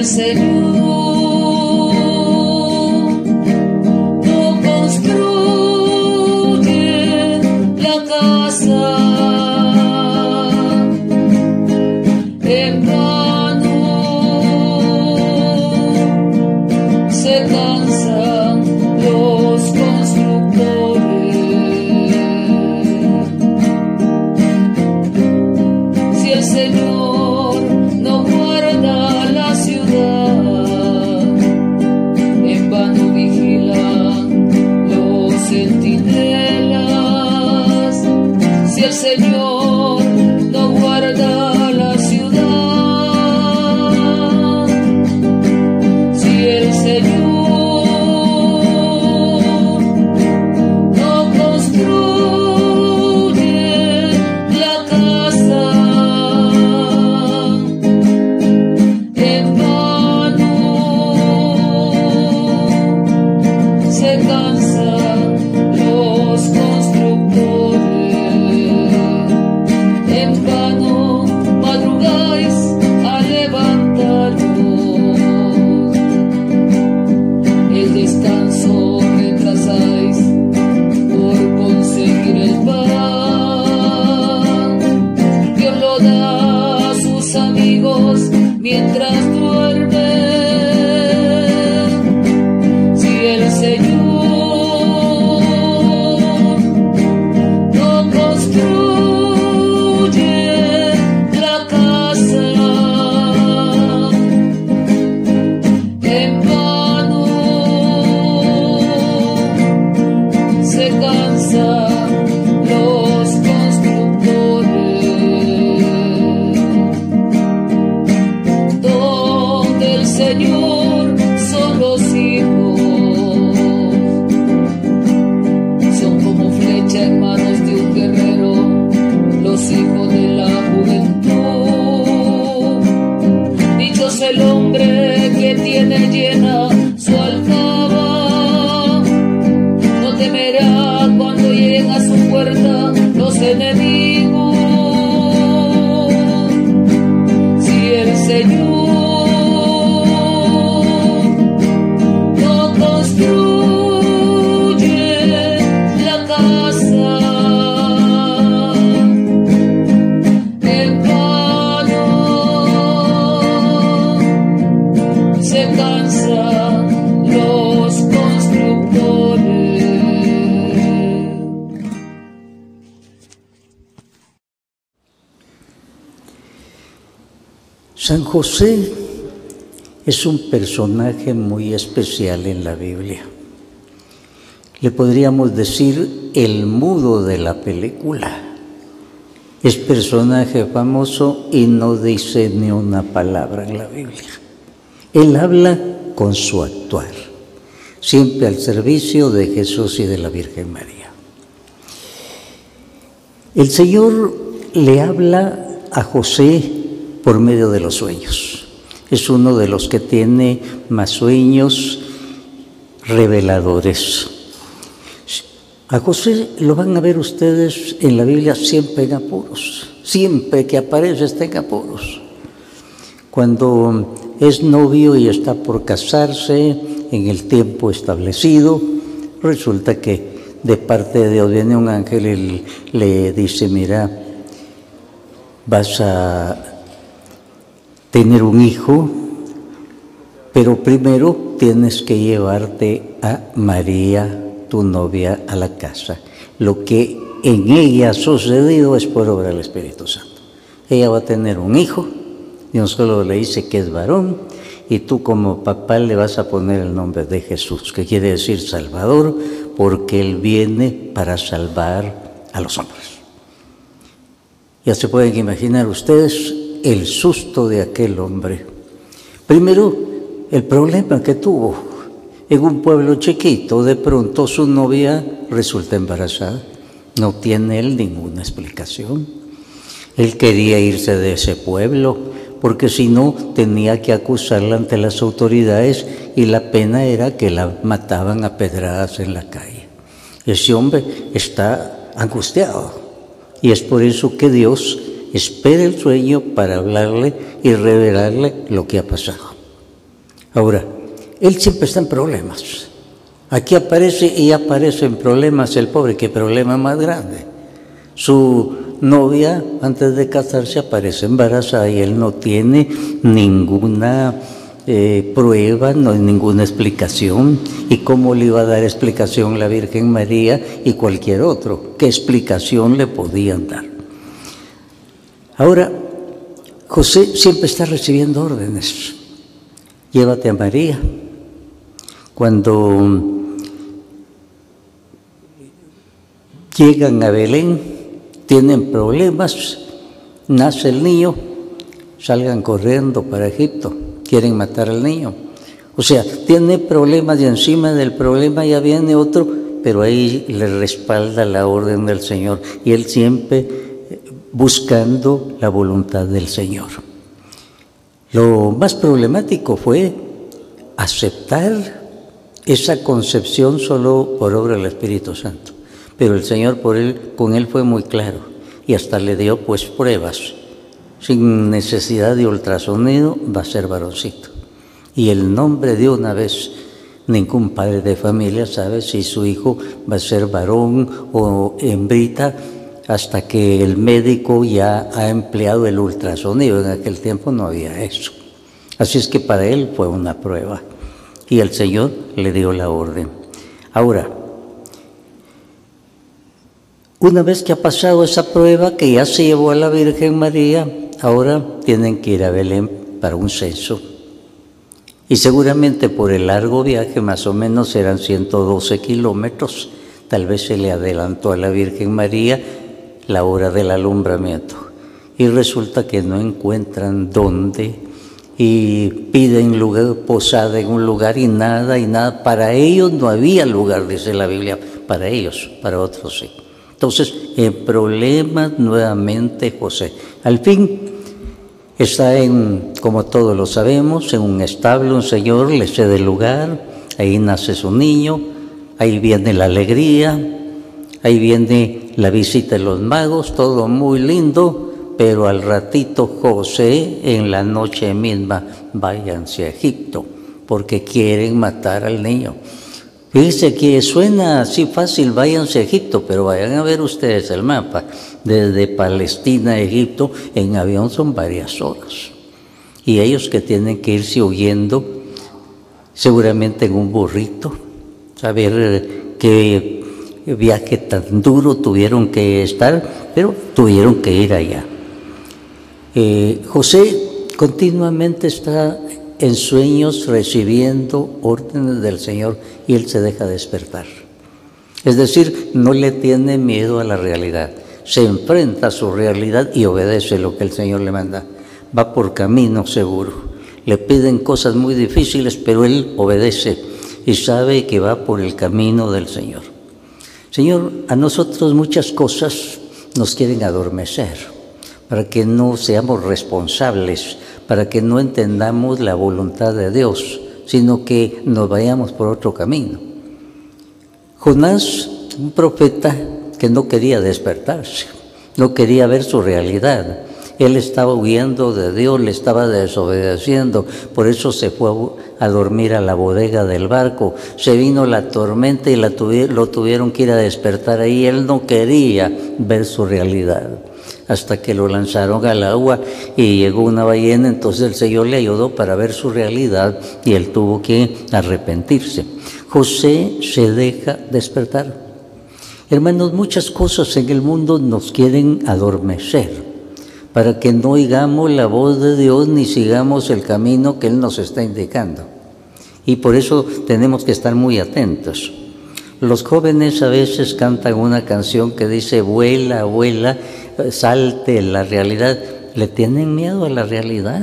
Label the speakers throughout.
Speaker 1: el
Speaker 2: San José es un personaje muy especial en la Biblia. Le podríamos decir el mudo de la película. Es personaje famoso y no dice ni una palabra en la Biblia. Él habla con su actuar, siempre al servicio de Jesús y de la Virgen María. El Señor le habla a José por medio de los sueños. Es uno de los que tiene más sueños reveladores. A José lo van a ver ustedes en la Biblia siempre en apuros. Siempre que aparece está en apuros. Cuando es novio y está por casarse en el tiempo establecido, resulta que de parte de Dios viene un ángel y le dice, mira, vas a tener un hijo, pero primero tienes que llevarte a María, tu novia, a la casa. Lo que en ella ha sucedido es por obra del Espíritu Santo. Ella va a tener un hijo, Dios solo le dice que es varón, y tú como papá le vas a poner el nombre de Jesús, que quiere decir Salvador, porque Él viene para salvar a los hombres. Ya se pueden imaginar ustedes el susto de aquel hombre. Primero, el problema que tuvo en un pueblo chiquito, de pronto su novia resulta embarazada. No tiene él ninguna explicación. Él quería irse de ese pueblo porque si no tenía que acusarla ante las autoridades y la pena era que la mataban a pedradas en la calle. Ese hombre está angustiado y es por eso que Dios espera el sueño para hablarle y revelarle lo que ha pasado. Ahora, él siempre está en problemas. Aquí aparece y aparece en problemas el pobre, qué problema más grande. Su novia, antes de casarse, aparece embarazada y él no tiene ninguna eh, prueba, no hay ninguna explicación. ¿Y cómo le iba a dar explicación la Virgen María y cualquier otro? ¿Qué explicación le podían dar? Ahora, José siempre está recibiendo órdenes. Llévate a María. Cuando llegan a Belén, tienen problemas, nace el niño, salgan corriendo para Egipto quieren matar al niño. O sea, tiene problemas y encima del problema ya viene otro, pero ahí le respalda la orden del Señor y él siempre buscando la voluntad del Señor. Lo más problemático fue aceptar esa concepción solo por obra del Espíritu Santo. Pero el Señor por él, con él fue muy claro y hasta le dio pues pruebas sin necesidad de ultrasonido, va a ser varoncito. Y el nombre de una vez, ningún padre de familia sabe si su hijo va a ser varón o hembrita hasta que el médico ya ha empleado el ultrasonido. En aquel tiempo no había eso. Así es que para él fue una prueba. Y el Señor le dio la orden. Ahora, una vez que ha pasado esa prueba, que ya se llevó a la Virgen María, ahora tienen que ir a Belén para un censo. Y seguramente por el largo viaje, más o menos eran 112 kilómetros, tal vez se le adelantó a la Virgen María la hora del alumbramiento. Y resulta que no encuentran dónde y piden lugar, posada en un lugar y nada y nada. Para ellos no había lugar, dice la Biblia, para ellos, para otros sí. Entonces, el problema nuevamente José. Al fin está en, como todos lo sabemos, en un establo, un señor le cede lugar, ahí nace su niño, ahí viene la alegría, ahí viene la visita de los magos, todo muy lindo, pero al ratito José en la noche misma váyanse a Egipto porque quieren matar al niño. Fíjense que suena así fácil, váyanse a Egipto, pero vayan a ver ustedes el mapa. Desde Palestina a Egipto en avión son varias horas. Y ellos que tienen que irse huyendo, seguramente en un burrito, saber qué viaje tan duro tuvieron que estar, pero tuvieron que ir allá. Eh, José continuamente está en sueños recibiendo órdenes del Señor y él se deja despertar. Es decir, no le tiene miedo a la realidad, se enfrenta a su realidad y obedece lo que el Señor le manda. Va por camino seguro. Le piden cosas muy difíciles, pero él obedece y sabe que va por el camino del Señor. Señor, a nosotros muchas cosas nos quieren adormecer para que no seamos responsables para que no entendamos la voluntad de Dios, sino que nos vayamos por otro camino. Jonás, un profeta que no quería despertarse, no quería ver su realidad. Él estaba huyendo de Dios, le estaba desobedeciendo, por eso se fue a dormir a la bodega del barco. Se vino la tormenta y lo tuvieron que ir a despertar ahí. Él no quería ver su realidad hasta que lo lanzaron al agua y llegó una ballena, entonces el Señor le ayudó para ver su realidad y él tuvo que arrepentirse. José se deja despertar. Hermanos, muchas cosas en el mundo nos quieren adormecer para que no oigamos la voz de Dios ni sigamos el camino que Él nos está indicando. Y por eso tenemos que estar muy atentos. Los jóvenes a veces cantan una canción que dice, vuela, vuela, salte la realidad, le tienen miedo a la realidad.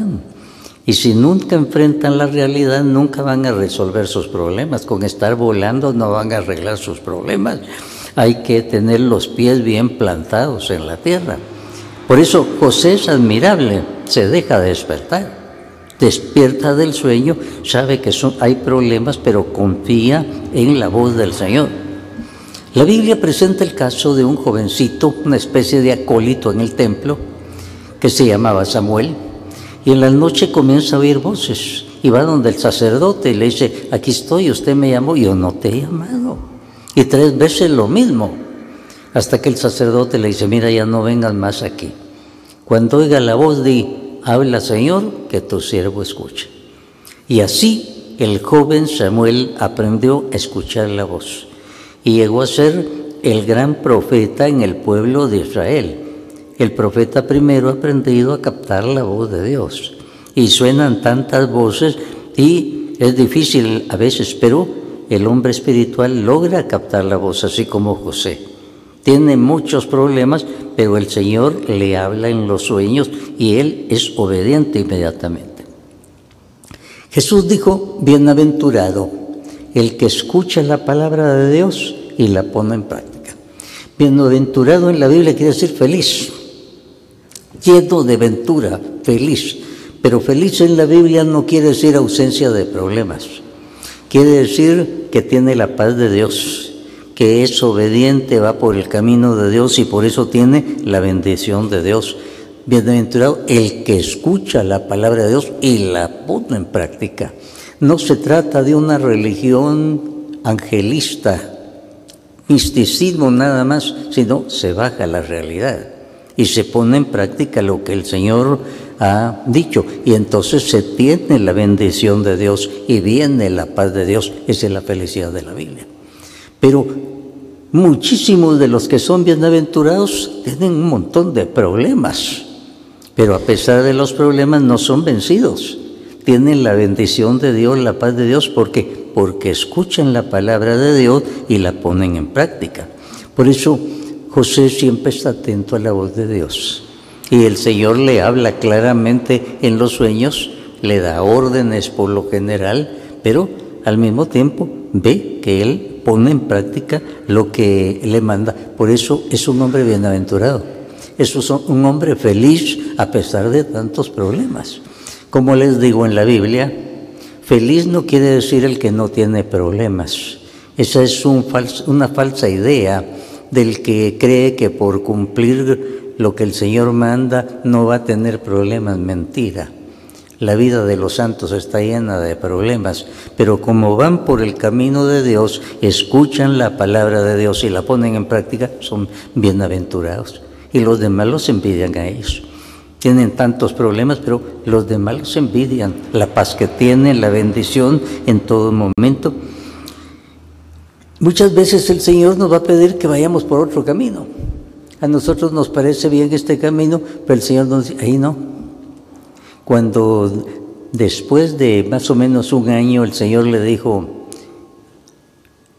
Speaker 2: Y si nunca enfrentan la realidad, nunca van a resolver sus problemas. Con estar volando no van a arreglar sus problemas. Hay que tener los pies bien plantados en la tierra. Por eso José es admirable, se deja despertar. Despierta del sueño, sabe que hay problemas, pero confía en la voz del Señor. La Biblia presenta el caso de un jovencito, una especie de acólito en el templo, que se llamaba Samuel, y en la noche comienza a oír voces y va donde el sacerdote y le dice, aquí estoy, usted me llamó, yo no te he llamado. Y tres veces lo mismo, hasta que el sacerdote le dice, mira, ya no vengas más aquí. Cuando oiga la voz, di, habla Señor, que tu siervo escuche. Y así el joven Samuel aprendió a escuchar la voz y llegó a ser el gran profeta en el pueblo de Israel. El profeta primero ha aprendido a captar la voz de Dios. Y suenan tantas voces y es difícil a veces, pero el hombre espiritual logra captar la voz, así como José. Tiene muchos problemas, pero el Señor le habla en los sueños y él es obediente inmediatamente. Jesús dijo, bienaventurado el que escucha la palabra de Dios y la pone en práctica. Bienaventurado en la Biblia quiere decir feliz, lleno de ventura, feliz. Pero feliz en la Biblia no quiere decir ausencia de problemas. Quiere decir que tiene la paz de Dios, que es obediente, va por el camino de Dios y por eso tiene la bendición de Dios. Bienaventurado el que escucha la palabra de Dios y la pone en práctica. No se trata de una religión angelista, misticismo nada más, sino se baja la realidad y se pone en práctica lo que el Señor ha dicho. Y entonces se tiene la bendición de Dios y viene la paz de Dios. Esa es la felicidad de la Biblia. Pero muchísimos de los que son bienaventurados tienen un montón de problemas. Pero a pesar de los problemas no son vencidos. Tienen la bendición de Dios, la paz de Dios, porque porque escuchan la palabra de Dios y la ponen en práctica. Por eso José siempre está atento a la voz de Dios. Y el Señor le habla claramente en los sueños, le da órdenes por lo general, pero al mismo tiempo ve que Él pone en práctica lo que le manda. Por eso es un hombre bienaventurado. Es un hombre feliz a pesar de tantos problemas. Como les digo en la Biblia, feliz no quiere decir el que no tiene problemas. Esa es una falsa idea del que cree que por cumplir lo que el Señor manda no va a tener problemas. Mentira. La vida de los santos está llena de problemas, pero como van por el camino de Dios, escuchan la palabra de Dios y la ponen en práctica, son bienaventurados. Y los demás los envidian a ellos. Tienen tantos problemas, pero los demás los envidian. La paz que tienen, la bendición en todo momento. Muchas veces el Señor nos va a pedir que vayamos por otro camino. A nosotros nos parece bien este camino, pero el Señor nos dice, ahí no. Cuando después de más o menos un año el Señor le dijo,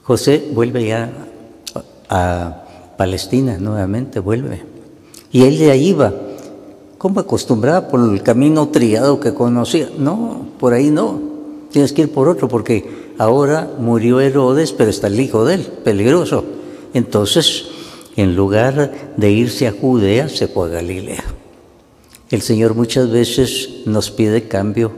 Speaker 2: José, vuelve ya a Palestina nuevamente, vuelve. Y él de ahí iba, como acostumbraba por el camino triado que conocía. No, por ahí no, tienes que ir por otro, porque Ahora murió Herodes, pero está el hijo de él, peligroso. Entonces, en lugar de irse a Judea, se fue a Galilea. El Señor muchas veces nos pide cambio,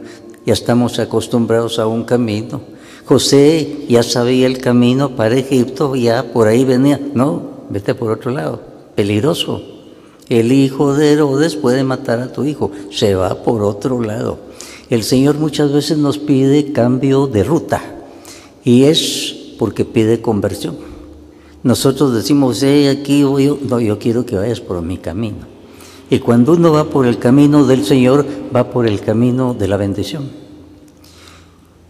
Speaker 2: ya estamos acostumbrados a un camino. José ya sabía el camino para Egipto, ya por ahí venía. No, vete por otro lado, peligroso. El hijo de Herodes puede matar a tu hijo, se va por otro lado. El Señor muchas veces nos pide cambio de ruta. Y es porque pide conversión. Nosotros decimos, hey, aquí voy yo. No, yo quiero que vayas por mi camino. Y cuando uno va por el camino del Señor, va por el camino de la bendición.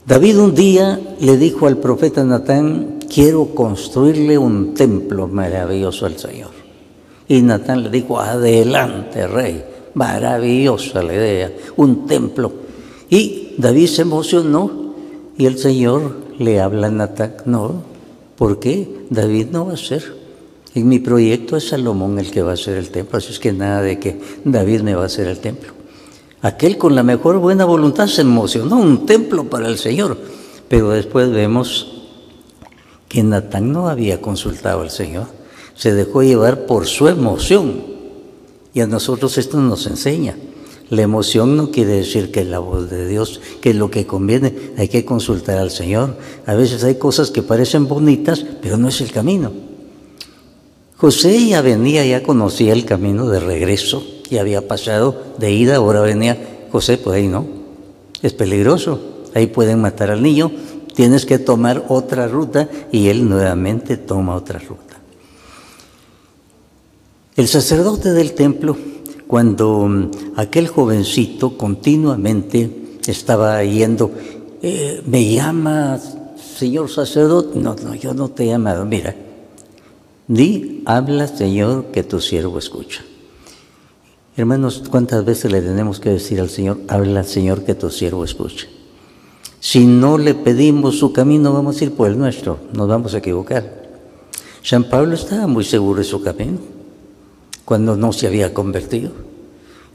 Speaker 2: David un día le dijo al profeta Natán, quiero construirle un templo maravilloso al Señor. Y Natán le dijo, adelante, rey, maravillosa la idea, un templo. Y David se emocionó y el Señor le habla a Natán, no, ¿por qué? David no va a ser. En mi proyecto es Salomón el que va a hacer el templo, así es que nada de que David me va a hacer el templo. Aquel con la mejor buena voluntad se emocionó, un templo para el Señor. Pero después vemos que Natán no había consultado al Señor, se dejó llevar por su emoción. Y a nosotros esto nos enseña. La emoción no quiere decir que la voz de Dios, que es lo que conviene, hay que consultar al Señor. A veces hay cosas que parecen bonitas, pero no es el camino. José ya venía, ya conocía el camino de regreso, ya había pasado de ida, ahora venía José, pues ahí no, es peligroso. ahí pueden matar al niño, tienes que tomar otra ruta y él nuevamente toma otra ruta. El sacerdote del templo, cuando mm, aquel jovencito continuamente estaba yendo, eh, me llama, señor sacerdote, no, no, yo no te he llamado, mira, di, habla, Señor, que tu siervo escucha. Hermanos, ¿cuántas veces le tenemos que decir al Señor, habla, Señor, que tu siervo escucha? Si no le pedimos su camino, vamos a ir por el nuestro, nos vamos a equivocar. San Pablo estaba muy seguro de su camino cuando no se había convertido.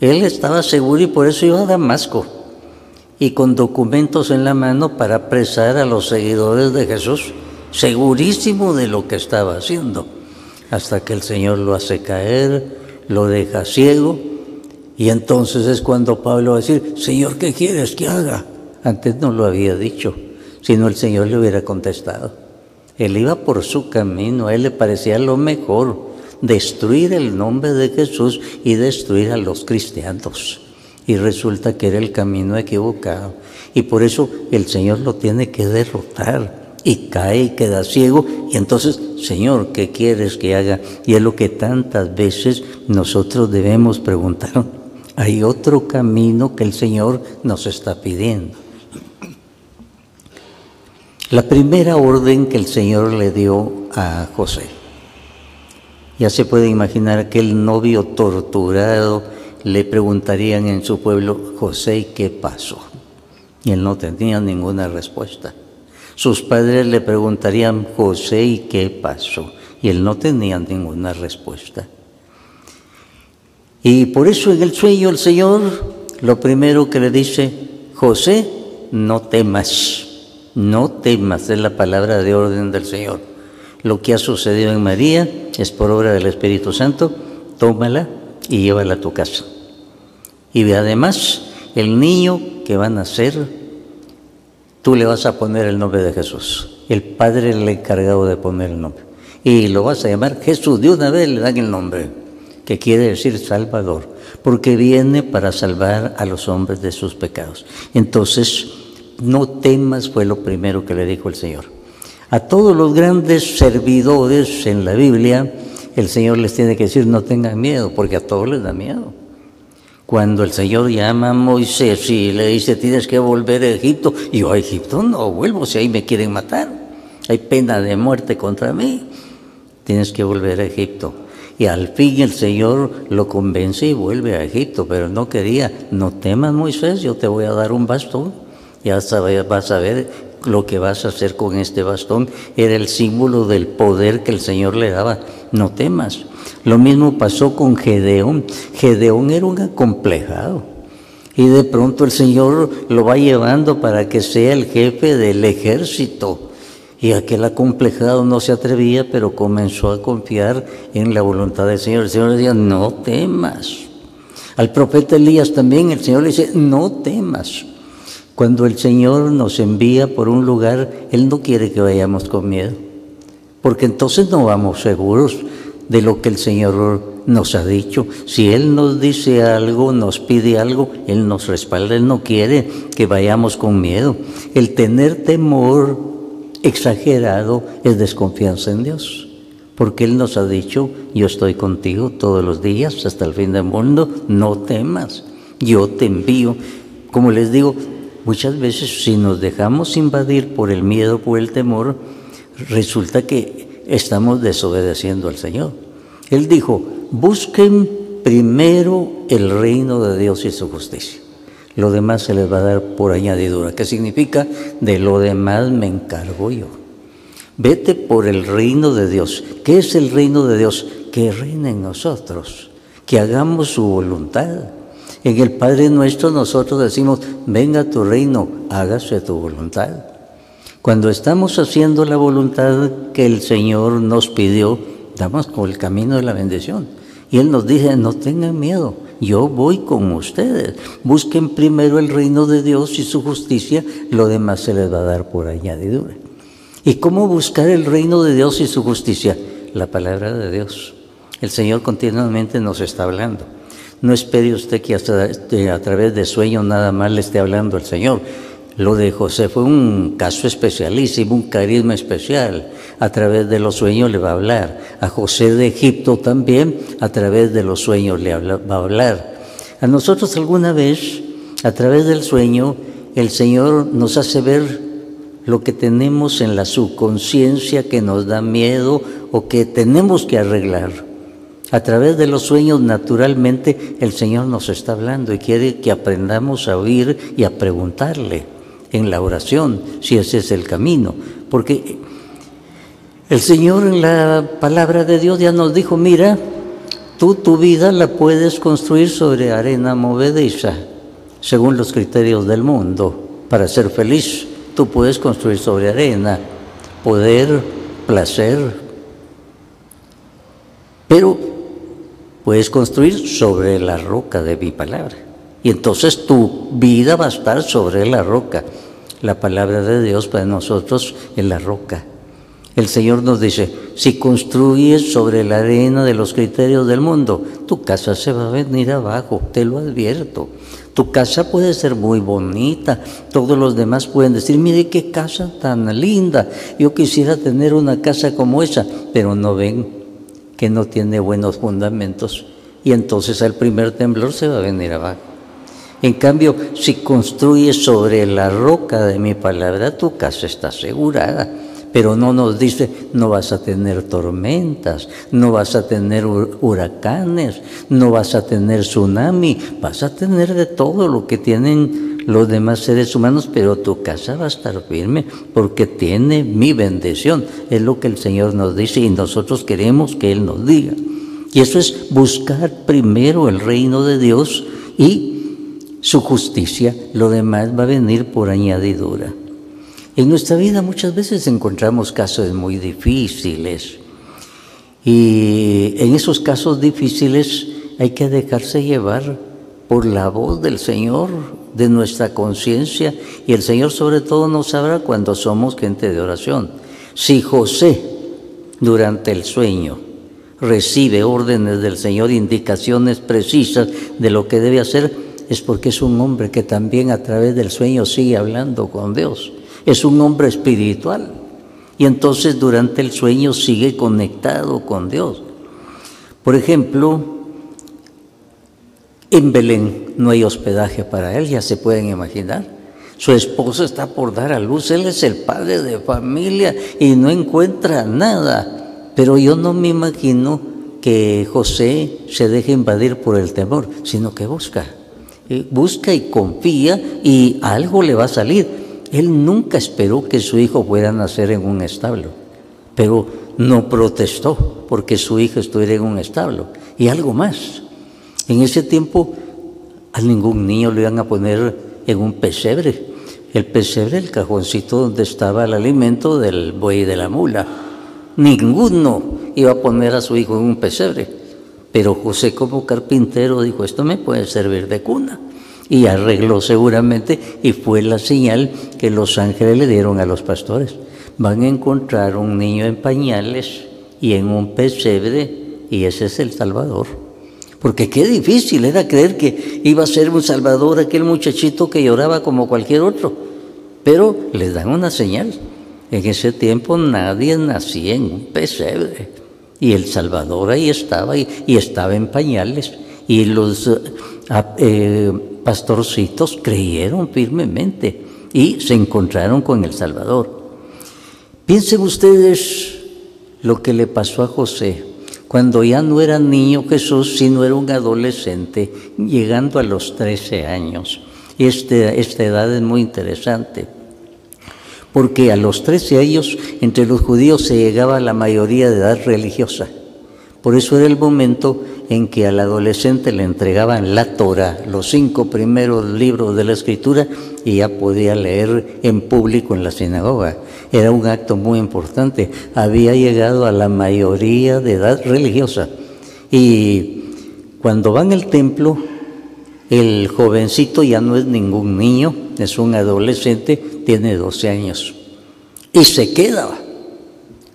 Speaker 2: Él estaba seguro y por eso iba a Damasco y con documentos en la mano para apresar a los seguidores de Jesús, segurísimo de lo que estaba haciendo, hasta que el Señor lo hace caer, lo deja ciego y entonces es cuando Pablo va a decir, Señor, ¿qué quieres que haga? Antes no lo había dicho, sino el Señor le hubiera contestado. Él iba por su camino, a él le parecía lo mejor, destruir el nombre de Jesús y destruir a los cristianos. Y resulta que era el camino equivocado. Y por eso el Señor lo tiene que derrotar. Y cae y queda ciego. Y entonces, Señor, ¿qué quieres que haga? Y es lo que tantas veces nosotros debemos preguntar. Hay otro camino que el Señor nos está pidiendo. La primera orden que el Señor le dio a José. Ya se puede imaginar aquel novio torturado, le preguntarían en su pueblo, José, ¿qué pasó? Y él no tenía ninguna respuesta. Sus padres le preguntarían, José, ¿y qué pasó? Y él no tenía ninguna respuesta. Y por eso en el sueño el Señor lo primero que le dice, José, no temas. No temas, es la palabra de orden del Señor. Lo que ha sucedido en María es por obra del Espíritu Santo, tómala y llévala a tu casa. Y además, el niño que va a nacer, tú le vas a poner el nombre de Jesús. El Padre le ha encargado de poner el nombre. Y lo vas a llamar Jesús. De una vez le dan el nombre, que quiere decir Salvador, porque viene para salvar a los hombres de sus pecados. Entonces, no temas fue lo primero que le dijo el Señor. A todos los grandes servidores en la Biblia, el Señor les tiene que decir no tengan miedo, porque a todos les da miedo. Cuando el Señor llama a Moisés y le dice tienes que volver a Egipto, y yo a Egipto no vuelvo si ahí me quieren matar, hay pena de muerte contra mí, tienes que volver a Egipto. Y al fin el Señor lo convence y vuelve a Egipto, pero no quería, no temas Moisés, yo te voy a dar un bastón ya vas a ver lo que vas a hacer con este bastón. Era el símbolo del poder que el Señor le daba. No temas. Lo mismo pasó con Gedeón. Gedeón era un acomplejado. Y de pronto el Señor lo va llevando para que sea el jefe del ejército. Y aquel acomplejado no se atrevía, pero comenzó a confiar en la voluntad del Señor. El Señor le decía, no temas. Al profeta Elías también el Señor le dice, no temas. Cuando el Señor nos envía por un lugar, Él no quiere que vayamos con miedo, porque entonces no vamos seguros de lo que el Señor nos ha dicho. Si Él nos dice algo, nos pide algo, Él nos respalda, Él no quiere que vayamos con miedo. El tener temor exagerado es desconfianza en Dios, porque Él nos ha dicho, yo estoy contigo todos los días hasta el fin del mundo, no temas, yo te envío. Como les digo, Muchas veces si nos dejamos invadir por el miedo, por el temor, resulta que estamos desobedeciendo al Señor. Él dijo, busquen primero el reino de Dios y su justicia. Lo demás se les va a dar por añadidura. ¿Qué significa? De lo demás me encargo yo. Vete por el reino de Dios. ¿Qué es el reino de Dios? Que reine en nosotros, que hagamos su voluntad. En el Padre nuestro nosotros decimos, venga tu reino, hágase tu voluntad. Cuando estamos haciendo la voluntad que el Señor nos pidió, damos con el camino de la bendición. Y Él nos dice, no tengan miedo, yo voy con ustedes. Busquen primero el reino de Dios y su justicia, lo demás se les va a dar por añadidura. ¿Y cómo buscar el reino de Dios y su justicia? La palabra de Dios. El Señor continuamente nos está hablando. No espere usted que este, a través de sueños nada más le esté hablando el Señor. Lo de José fue un caso especialísimo, un carisma especial. A través de los sueños le va a hablar. A José de Egipto también, a través de los sueños le va a hablar. A nosotros alguna vez, a través del sueño, el Señor nos hace ver lo que tenemos en la subconsciencia que nos da miedo o que tenemos que arreglar. A través de los sueños, naturalmente, el Señor nos está hablando y quiere que aprendamos a oír y a preguntarle en la oración, si ese es el camino. Porque el Señor en la palabra de Dios ya nos dijo, mira, tú tu vida la puedes construir sobre arena movediza, según los criterios del mundo. Para ser feliz, tú puedes construir sobre arena, poder, placer, pero puedes construir sobre la roca de mi palabra. Y entonces tu vida va a estar sobre la roca. La palabra de Dios para nosotros es la roca. El Señor nos dice, si construyes sobre la arena de los criterios del mundo, tu casa se va a venir abajo, te lo advierto. Tu casa puede ser muy bonita, todos los demás pueden decir, mire qué casa tan linda, yo quisiera tener una casa como esa, pero no ven que no tiene buenos fundamentos y entonces al primer temblor se va a venir abajo. En cambio, si construyes sobre la roca de mi palabra, tu casa está asegurada. Pero no nos dice, no vas a tener tormentas, no vas a tener huracanes, no vas a tener tsunami, vas a tener de todo lo que tienen los demás seres humanos, pero tu casa va a estar firme porque tiene mi bendición. Es lo que el Señor nos dice y nosotros queremos que Él nos diga. Y eso es buscar primero el reino de Dios y su justicia, lo demás va a venir por añadidura. En nuestra vida muchas veces encontramos casos muy difíciles y en esos casos difíciles hay que dejarse llevar por la voz del Señor, de nuestra conciencia y el Señor sobre todo nos sabrá cuando somos gente de oración. Si José durante el sueño recibe órdenes del Señor, indicaciones precisas de lo que debe hacer, es porque es un hombre que también a través del sueño sigue hablando con Dios. Es un hombre espiritual. Y entonces durante el sueño sigue conectado con Dios. Por ejemplo, en Belén no hay hospedaje para él, ya se pueden imaginar. Su esposo está por dar a luz, él es el padre de familia y no encuentra nada. Pero yo no me imagino que José se deje invadir por el temor, sino que busca busca y confía y algo le va a salir. Él nunca esperó que su hijo fuera a nacer en un establo, pero no protestó porque su hijo estuviera en un establo. Y algo más, en ese tiempo a ningún niño le iban a poner en un pesebre. El pesebre, el cajoncito donde estaba el alimento del buey y de la mula. Ninguno iba a poner a su hijo en un pesebre. Pero José como carpintero dijo, esto me puede servir de cuna. Y arregló seguramente y fue la señal que los ángeles le dieron a los pastores. Van a encontrar un niño en pañales y en un pesebre y ese es el Salvador. Porque qué difícil era creer que iba a ser un Salvador aquel muchachito que lloraba como cualquier otro. Pero les dan una señal. En ese tiempo nadie nacía en un pesebre. Y El Salvador ahí estaba y, estaba en pañales. Y los eh, eh, pastorcitos creyeron firmemente y se encontraron con El Salvador. Piensen ustedes lo que le pasó a José cuando ya no era niño Jesús, sino era un adolescente, llegando a los 13 años. Este, esta edad es muy interesante porque a los 13 años entre los judíos se llegaba a la mayoría de edad religiosa. Por eso era el momento en que al adolescente le entregaban la Torah, los cinco primeros libros de la Escritura, y ya podía leer en público en la sinagoga. Era un acto muy importante. Había llegado a la mayoría de edad religiosa. Y cuando van al templo, el jovencito ya no es ningún niño, es un adolescente, tiene 12 años. Y se queda,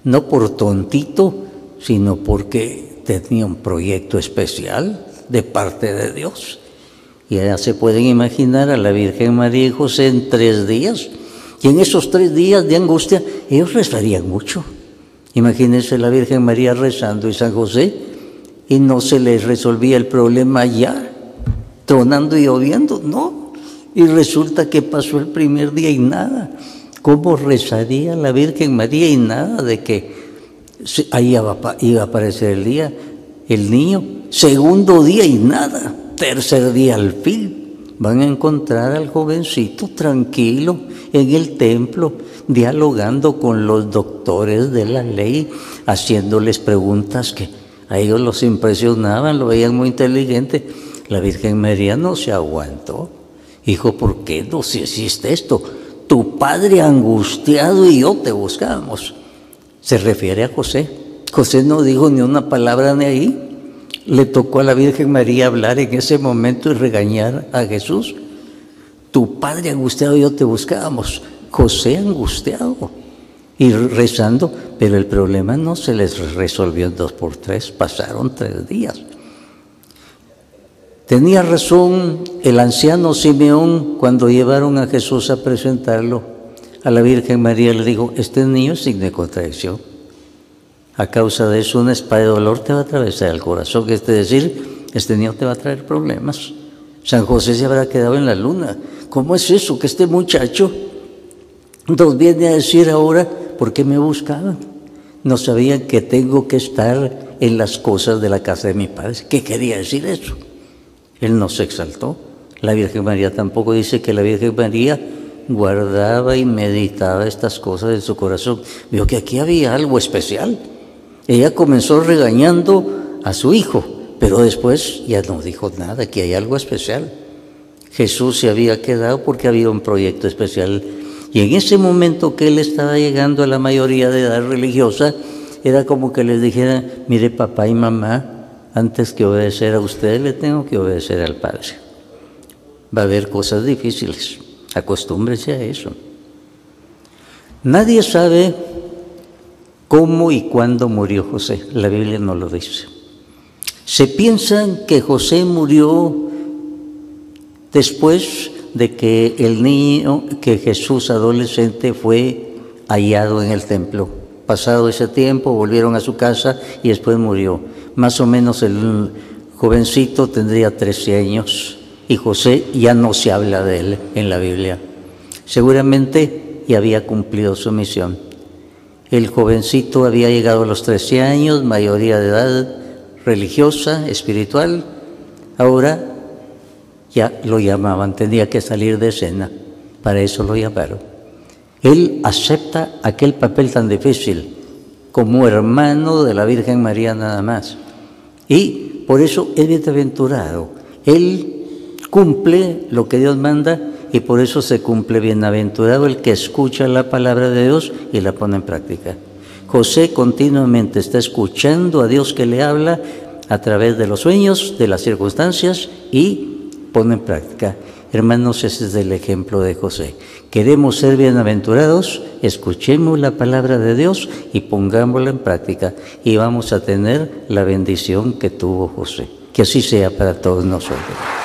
Speaker 2: no por tontito, sino porque tenía un proyecto especial de parte de Dios. Y ya se pueden imaginar a la Virgen María y José en tres días. Y en esos tres días de angustia, ellos rezarían mucho. Imagínense la Virgen María rezando y San José, y no se les resolvía el problema ya, tronando y lloviendo, no. Y resulta que pasó el primer día y nada. ¿Cómo rezaría la Virgen María y nada de que ahí iba a aparecer el día, el niño? Segundo día y nada tercer día al fin van a encontrar al jovencito tranquilo en el templo, dialogando con los doctores de la ley, haciéndoles preguntas que a ellos los impresionaban, lo veían muy inteligente. La Virgen María no se aguantó. Hijo, ¿por qué no si existe esto? Tu padre angustiado y yo te buscamos. Se refiere a José. José no dijo ni una palabra ni ahí le tocó a la Virgen María hablar en ese momento y regañar a Jesús. Tu padre angustiado y yo te buscábamos. José angustiado y rezando, pero el problema no se les resolvió en dos por tres, pasaron tres días. Tenía razón el anciano Simeón cuando llevaron a Jesús a presentarlo. A la Virgen María le dijo, este niño es signo de contradicción a causa de eso una espada de dolor te va a atravesar el corazón, es decir, este niño te va a traer problemas. San José se habrá quedado en la luna. ¿Cómo es eso que este muchacho nos viene a decir ahora por qué me buscaban? No sabían que tengo que estar en las cosas de la casa de mi padre. ¿Qué quería decir eso? Él no se exaltó. La Virgen María tampoco dice que la Virgen María guardaba y meditaba estas cosas en su corazón. Vio que aquí había algo especial. Ella comenzó regañando a su hijo, pero después ya no dijo nada, que hay algo especial. Jesús se había quedado porque había un proyecto especial. Y en ese momento que él estaba llegando a la mayoría de edad religiosa, era como que les dijera, mire papá y mamá, antes que obedecer a ustedes le tengo que obedecer al Padre. Va a haber cosas difíciles, acostúmbrese a eso. Nadie sabe cómo y cuándo murió José. La Biblia no lo dice. Se piensa que José murió después de que el niño, que Jesús adolescente fue hallado en el templo. Pasado ese tiempo volvieron a su casa y después murió. Más o menos el jovencito tendría 13 años y José ya no se habla de él en la Biblia. Seguramente ya había cumplido su misión. El jovencito había llegado a los 13 años, mayoría de edad religiosa, espiritual. Ahora ya lo llamaban, tenía que salir de escena. Para eso lo llamaron. Él acepta aquel papel tan difícil como hermano de la Virgen María nada más. Y por eso es bienaventurado. Él cumple lo que Dios manda y por eso se cumple bienaventurado el que escucha la palabra de Dios y la pone en práctica. José continuamente está escuchando a Dios que le habla a través de los sueños, de las circunstancias y pone en práctica. Hermanos, ese es el ejemplo de José. Queremos ser bienaventurados, escuchemos la palabra de Dios y pongámosla en práctica y vamos a tener la bendición que tuvo José. Que así sea para todos nosotros.